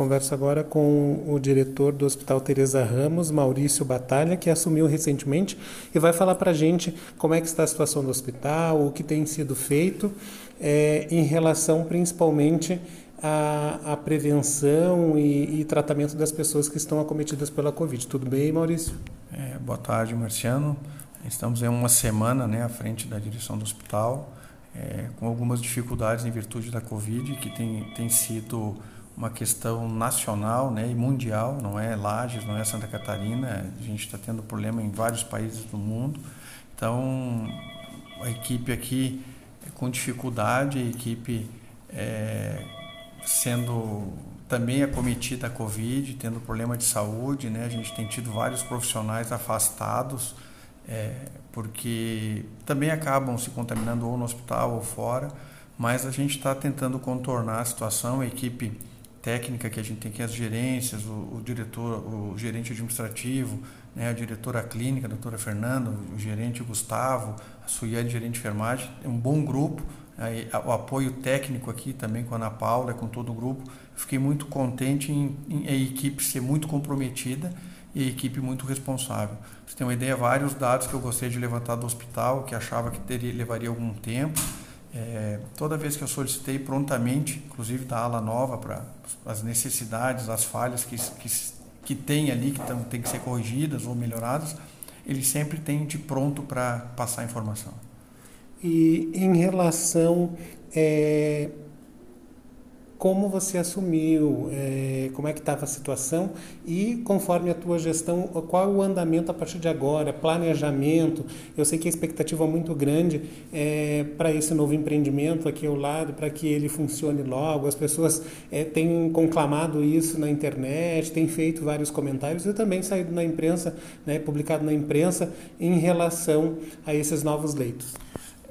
Converso agora com o diretor do Hospital Teresa Ramos, Maurício Batalha, que assumiu recentemente e vai falar para a gente como é que está a situação do hospital, o que tem sido feito é, em relação principalmente à, à prevenção e, e, tratamento das pessoas que estão acometidas pela Covid. Tudo bem, Maurício? É, boa tarde, Marciano. Estamos em uma semana né, à frente da direção do hospital, é, com algumas dificuldades em virtude da Covid, que tem, tem sido uma questão nacional né, e mundial, não é Lages, não é Santa Catarina, a gente está tendo problema em vários países do mundo. Então, a equipe aqui é com dificuldade, a equipe é, sendo também acometida a Covid, tendo problema de saúde, né? a gente tem tido vários profissionais afastados, é, porque também acabam se contaminando ou no hospital ou fora, mas a gente está tentando contornar a situação, a equipe técnica que a gente tem aqui, as gerências, o, o diretor, o gerente administrativo, né, a diretora clínica, a doutora Fernanda, o gerente Gustavo, a Suiane, gerente de enfermagem, é um bom grupo, aí, o apoio técnico aqui também com a Ana Paula, com todo o grupo. Fiquei muito contente em, em a equipe ser muito comprometida e a equipe muito responsável. Você tem uma ideia, vários dados que eu gostaria de levantar do hospital, que achava que teria, levaria algum tempo, é, toda vez que eu solicitei prontamente, inclusive da ala nova, para as necessidades, as falhas que, que, que tem ali, que tão, tem que ser corrigidas ou melhoradas, ele sempre tem de pronto para passar a informação. E em relação é, como você assumiu, é, como é que estava a situação e conforme a tua gestão, qual é o andamento a partir de agora, planejamento. Eu sei que a expectativa é muito grande é, para esse novo empreendimento aqui ao lado, para que ele funcione logo. As pessoas é, têm conclamado isso na internet, têm feito vários comentários e também saído na imprensa, né, publicado na imprensa em relação a esses novos leitos.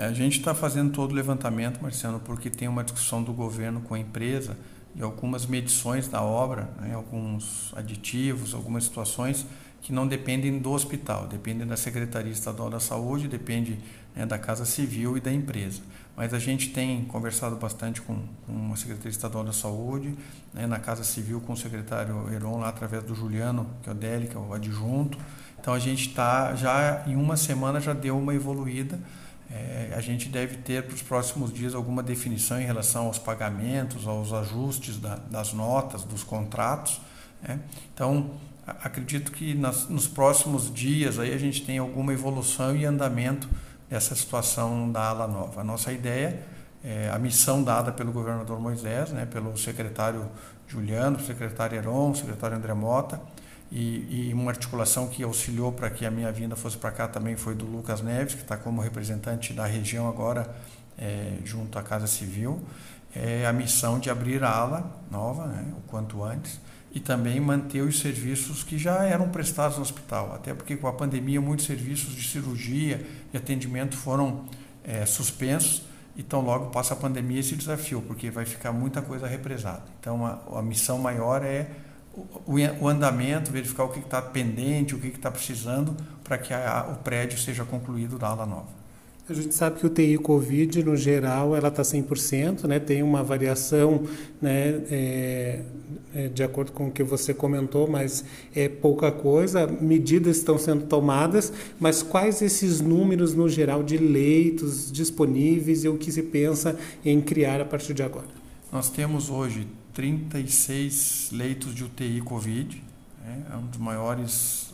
A gente está fazendo todo o levantamento, Marciano, porque tem uma discussão do governo com a empresa e algumas medições da obra, né, alguns aditivos, algumas situações que não dependem do hospital, dependem da Secretaria Estadual da Saúde, depende né, da Casa Civil e da empresa. Mas a gente tem conversado bastante com, com a Secretaria Estadual da Saúde, né, na Casa Civil com o secretário Heron, lá através do Juliano, que é o Deli, que é o adjunto. Então a gente está, já em uma semana já deu uma evoluída, é, a gente deve ter para os próximos dias alguma definição em relação aos pagamentos, aos ajustes da, das notas, dos contratos. Né? Então, acredito que nas, nos próximos dias aí a gente tem alguma evolução e andamento dessa situação da ala nova. A nossa ideia, é, a missão dada pelo governador Moisés, né, pelo secretário Juliano, secretário Heron, secretário André Mota, e, e, uma articulação que auxiliou para que a minha vinda fosse para cá também foi do Lucas Neves, que está como representante da região agora é, junto à Casa Civil. É a missão de abrir a ala nova, né, o quanto antes, e também manter os serviços que já eram prestados no hospital. Até porque com a pandemia muitos serviços de cirurgia e atendimento foram é, suspensos. Então logo passa a pandemia esse desafio, porque vai ficar muita coisa represada. Então a, a missão maior é o, andamento, verificar o que está pendente, o que está precisando para que a, o prédio seja concluído da ala nova. A gente sabe que o TI Covid, no geral, ela está 100%, né? tem uma variação né, é, é, de acordo com o que você comentou, mas é pouca coisa, medidas estão sendo tomadas, mas quais esses números, no geral, de leitos disponíveis e o que se pensa em criar a partir de agora? Nós temos hoje 36 leitos de UTI Covid. Né? É um dos maiores,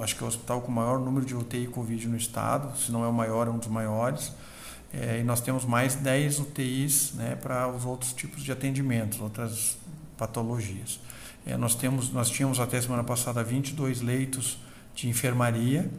acho que é o hospital com o maior número de UTI Covid no estado, se não é o maior, é um dos maiores. É, e nós temos mais 10 UTIs né, para os outros tipos de atendimentos, outras patologias. É, nós, temos, nós tínhamos até semana passada 22 leitos de enfermaria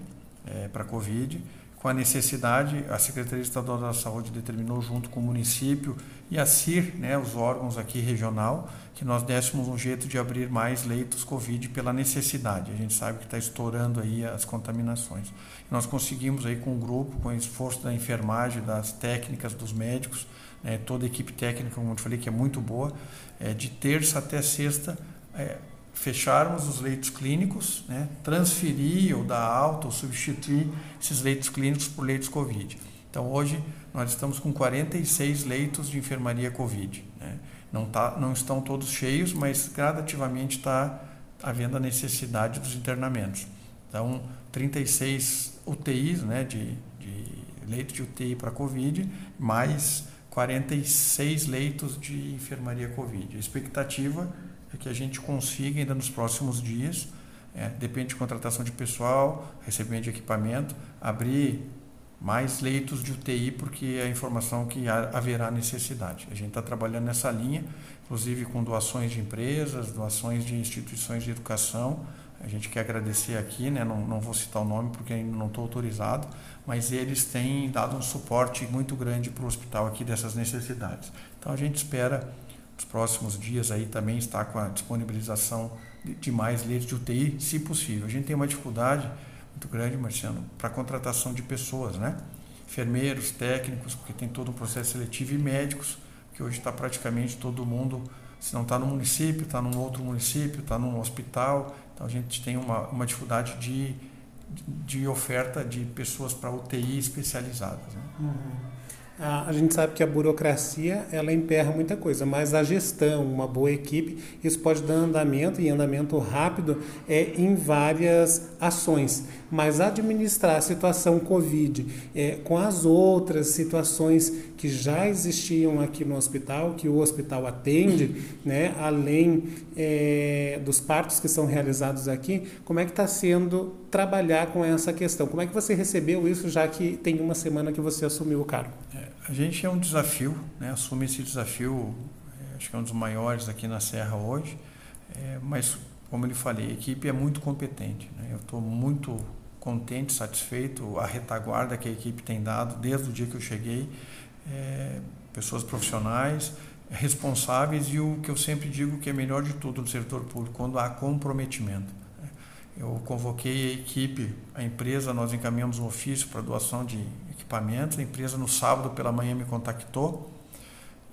é, para Covid, com a necessidade, a Secretaria Estadual da Saúde determinou junto com o município e a CIR, né, os órgãos aqui regional, que nós dessemos um jeito de abrir mais leitos Covid pela necessidade. A gente sabe que está estourando aí as contaminações. nós conseguimos aí com o grupo, com o esforço da enfermagem, das técnicas, dos médicos, né, toda a equipe técnica, como eu falei, que é muito boa, é, de terça até sexta, é, fecharmos os leitos clínicos, né, transferir ou dar alta ou substituir esses leitos clínicos por leitos Covid. Então hoje nós estamos com 46 leitos de enfermaria Covid. Né? Não, tá, não estão todos cheios, mas gradativamente está havendo a necessidade dos internamentos. Então, 36 UTIs, né, de, de leito de UTI para Covid, mais 46 leitos de enfermaria Covid. A expectativa é que a gente consiga ainda nos próximos dias, é, depende de contratação de pessoal, recebimento de equipamento, abrir mais leitos de UTI, porque é a informação que haverá necessidade. A gente está trabalhando nessa linha, inclusive com doações de empresas, doações de instituições de educação. A gente quer agradecer aqui, né? não, não vou citar o nome porque ainda não estou autorizado, mas eles têm dado um suporte muito grande para o hospital aqui dessas necessidades. Então a gente espera nos próximos dias aí também estar com a disponibilização de, de mais leitos de UTI, se possível. A gente tem uma dificuldade muito grande, Marciano, para a contratação de pessoas, né? Enfermeiros, técnicos, porque tem todo um processo seletivo e médicos, que hoje está praticamente todo mundo, se não está no município, está num outro município, está num hospital. Então a gente tem uma, uma dificuldade de, de oferta de pessoas para UTI especializadas. Né? Uhum. A, gente sabe que a burocracia ela emperra muita coisa, mas a gestão, uma boa equipe, isso pode dar andamento e andamento rápido é, em várias ações. Mas administrar a situação Covid é, com as outras situações que já existiam aqui no hospital, que o hospital atende, né, além é, dos partos que são realizados aqui, como é que está sendo trabalhar com essa questão? Como é que você recebeu isso, já que tem uma semana que você assumiu o cargo? É, a gente é um desafio, né? assume esse desafio, é, acho que é um dos maiores aqui na Serra hoje, é, mas como eu lhe falei, a equipe é muito competente. Né? Eu estou muito contente, satisfeito, a retaguarda que a equipe tem dado desde o dia que eu cheguei, é, pessoas profissionais, responsáveis e o que eu sempre digo que é melhor de tudo no setor público, quando há comprometimento. Eu convoquei a equipe, a empresa, nós encaminhamos um ofício para doação de equipamentos. A empresa no sábado pela manhã me contactou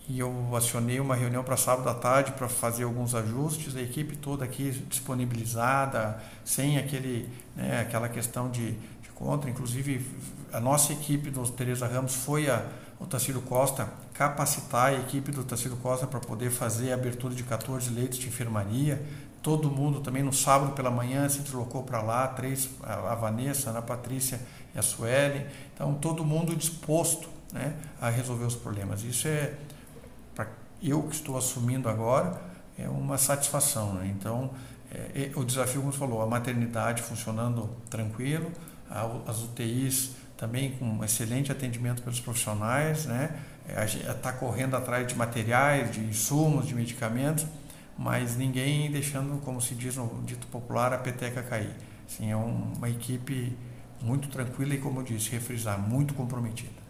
e eu acionei uma reunião para sábado à tarde para fazer alguns ajustes. A equipe toda aqui disponibilizada, sem aquele, né, aquela questão de, de contra. Inclusive, a nossa equipe do Teresa Ramos foi a, o Tacílio Costa capacitar a equipe do Tacílio Costa para poder fazer a abertura de 14 leitos de enfermaria. Todo mundo também no sábado pela manhã se deslocou para lá, três, a Vanessa, a Patrícia e a Sueli. Então, todo mundo disposto né, a resolver os problemas. Isso é, para eu que estou assumindo agora, é uma satisfação. Né? Então, é, é, o desafio, como você falou, a maternidade funcionando tranquilo, as UTIs também com excelente atendimento pelos profissionais, né? está correndo atrás de materiais, de insumos, de medicamentos, mas ninguém deixando, como se diz no dito popular, a peteca cair. Assim, é um, uma equipe muito tranquila e, como eu disse, refrisar, muito comprometida.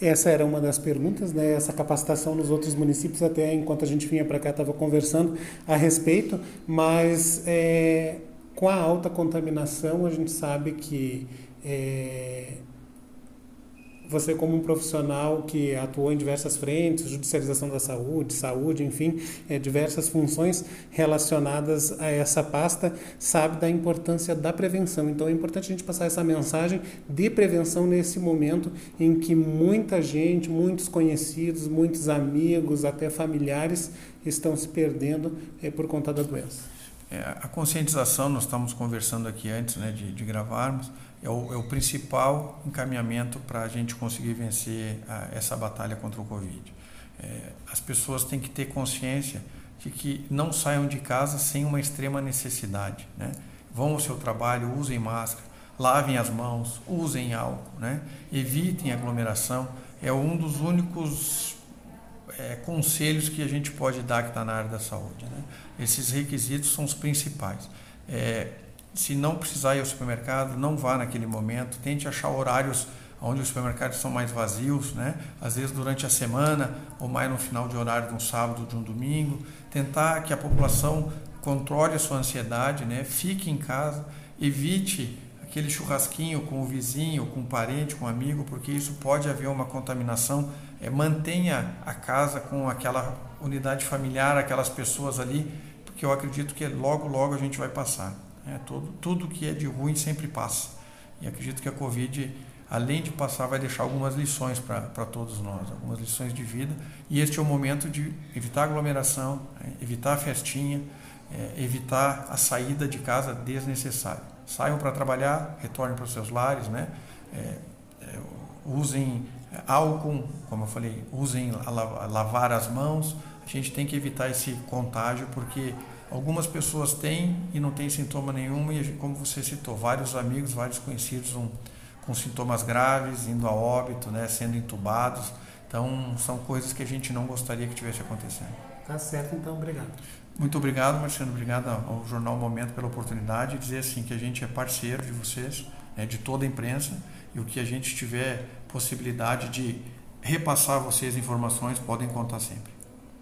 Essa era uma das perguntas, né? Essa capacitação nos outros municípios, até enquanto a gente vinha para cá, estava conversando a respeito, mas é, com a alta contaminação, a gente sabe que é, você como um profissional que atuou em diversas frentes, judicialização da saúde, saúde, enfim, é, diversas funções relacionadas a essa pasta, sabe da importância da prevenção. Então é importante a gente passar essa mensagem de prevenção nesse momento em que muita gente, muitos conhecidos, muitos amigos, até familiares estão se perdendo é, por conta da doença. É, a conscientização, nós estamos conversando aqui antes né, de, de gravarmos, é o, é o principal encaminhamento para a gente conseguir vencer a, essa batalha contra o Covid. É, as pessoas têm que ter consciência de que não saiam de casa sem uma extrema necessidade. Né? Vão ao seu trabalho, usem máscara, lavem as mãos, usem álcool, né? evitem aglomeração. É um dos únicos é, conselhos que a gente pode dar que está na área da saúde. Né? Esses requisitos são os principais. É, se não precisar ir ao supermercado, não vá naquele momento. Tente achar horários onde os supermercados são mais vazios, né? Às vezes durante a semana ou mais no final de horário de um sábado de um domingo. Tentar que a população controle a sua ansiedade, né? Fique em casa, evite aquele churrasquinho com o vizinho, com o parente, com o amigo, porque isso pode haver uma contaminação. É, mantenha a casa com aquela unidade familiar, aquelas pessoas ali, porque eu acredito que logo, logo a gente vai passar. É, tudo, tudo que é de ruim sempre passa. E acredito que a Covid, além de passar, vai deixar algumas lições para todos nós, algumas lições de vida. E este é o momento de evitar aglomeração, né, evitar a festinha, é, evitar a saída de casa desnecessária. Saiam para trabalhar, retornem para os seus lares, né? É, é, usem álcool, como eu falei, usem lavar as mãos. A gente tem que evitar esse contágio porque algumas pessoas têm e não têm sintoma nenhum e como você citou, vários amigos, vários conhecidos um, com sintomas graves, indo a óbito, né, sendo entubados. Então, são coisas que a gente não gostaria que tivesse acontecendo. Tá certo, então, obrigado. Muito obrigado, Marciano. Obrigado ao Jornal Momento pela oportunidade de dizer assim que a gente é parceiro de vocês, né, de toda a imprensa, e o que a gente tiver possibilidade de repassar a vocês informações, podem contar sempre.